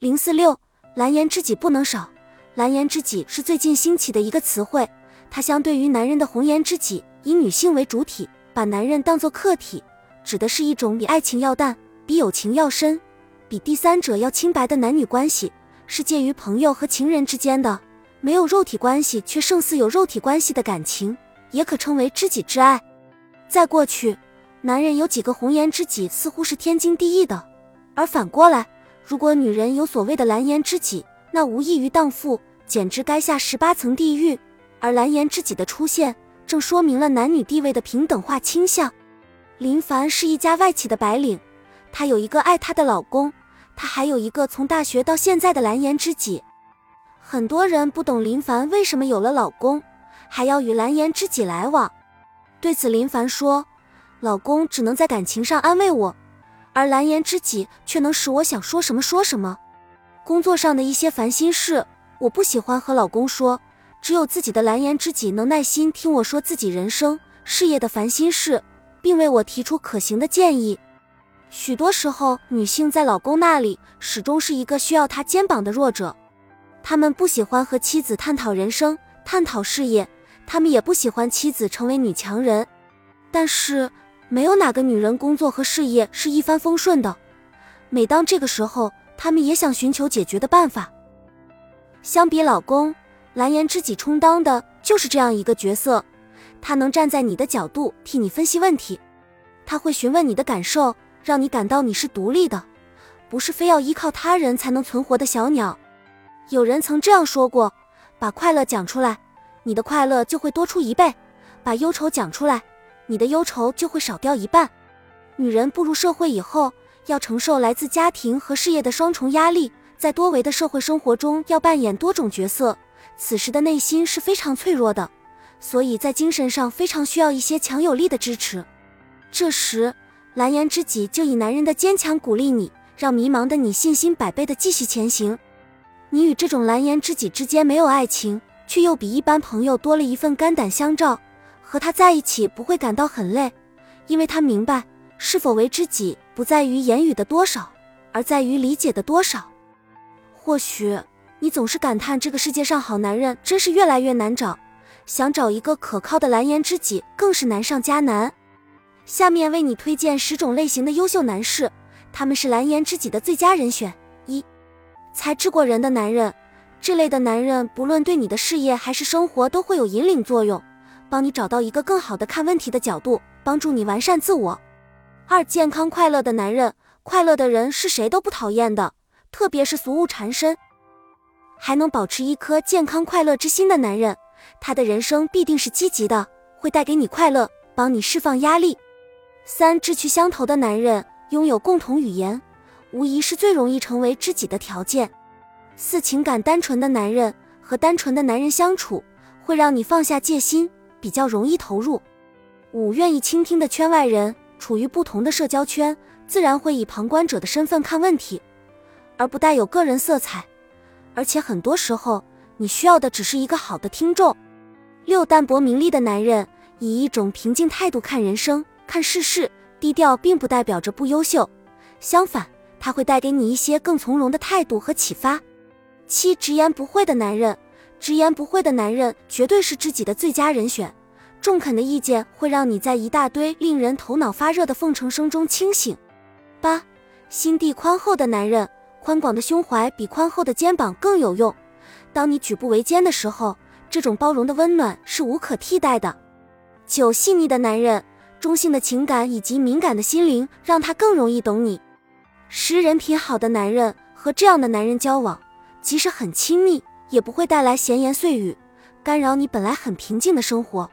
零四六，蓝颜知己不能少。蓝颜知己是最近兴起的一个词汇，它相对于男人的红颜知己，以女性为主体，把男人当作客体，指的是一种比爱情要淡、比友情要深、比第三者要清白的男女关系，是介于朋友和情人之间的，没有肉体关系却胜似有肉体关系的感情，也可称为知己之爱。在过去，男人有几个红颜知己似乎是天经地义的，而反过来，如果女人有所谓的蓝颜知己，那无异于荡妇，简直该下十八层地狱。而蓝颜知己的出现，正说明了男女地位的平等化倾向。林凡是一家外企的白领，她有一个爱她的老公，她还有一个从大学到现在的蓝颜知己。很多人不懂林凡为什么有了老公，还要与蓝颜知己来往。对此，林凡说：“老公只能在感情上安慰我，而蓝颜知己却能使我想说什么说什么。”工作上的一些烦心事，我不喜欢和老公说，只有自己的蓝颜知己能耐心听我说自己人生、事业的烦心事，并为我提出可行的建议。许多时候，女性在老公那里始终是一个需要他肩膀的弱者，他们不喜欢和妻子探讨人生、探讨事业，他们也不喜欢妻子成为女强人。但是，没有哪个女人工作和事业是一帆风顺的。每当这个时候，她们也想寻求解决的办法。相比老公，蓝颜知己充当的就是这样一个角色。他能站在你的角度替你分析问题，他会询问你的感受，让你感到你是独立的，不是非要依靠他人才能存活的小鸟。有人曾这样说过：把快乐讲出来，你的快乐就会多出一倍；把忧愁讲出来，你的忧愁就会少掉一半。女人步入社会以后。要承受来自家庭和事业的双重压力，在多维的社会生活中要扮演多种角色，此时的内心是非常脆弱的，所以在精神上非常需要一些强有力的支持。这时，蓝颜知己就以男人的坚强鼓励你，让迷茫的你信心百倍的继续前行。你与这种蓝颜知己之间没有爱情，却又比一般朋友多了一份肝胆相照，和他在一起不会感到很累，因为他明白。是否为知己，不在于言语的多少，而在于理解的多少。或许你总是感叹这个世界上好男人真是越来越难找，想找一个可靠的蓝颜知己更是难上加难。下面为你推荐十种类型的优秀男士，他们是蓝颜知己的最佳人选。一、才智过人的男人，这类的男人不论对你的事业还是生活都会有引领作用，帮你找到一个更好的看问题的角度，帮助你完善自我。二健康快乐的男人，快乐的人是谁都不讨厌的，特别是俗物缠身，还能保持一颗健康快乐之心的男人，他的人生必定是积极的，会带给你快乐，帮你释放压力。三志趣相投的男人，拥有共同语言，无疑是最容易成为知己的条件。四情感单纯的男人，和单纯的男人相处，会让你放下戒心，比较容易投入。五愿意倾听的圈外人。处于不同的社交圈，自然会以旁观者的身份看问题，而不带有个人色彩。而且很多时候，你需要的只是一个好的听众。六淡泊名利的男人，以一种平静态度看人生、看世事，低调并不代表着不优秀，相反，他会带给你一些更从容的态度和启发。七直言不讳的男人，直言不讳的男人绝对是知己的最佳人选。中肯的意见会让你在一大堆令人头脑发热的奉承声中清醒。八，心地宽厚的男人，宽广的胸怀比宽厚的肩膀更有用。当你举步维艰的时候，这种包容的温暖是无可替代的。九，细腻的男人，中性的情感以及敏感的心灵，让他更容易懂你。十，人品好的男人，和这样的男人交往，即使很亲密，也不会带来闲言碎语，干扰你本来很平静的生活。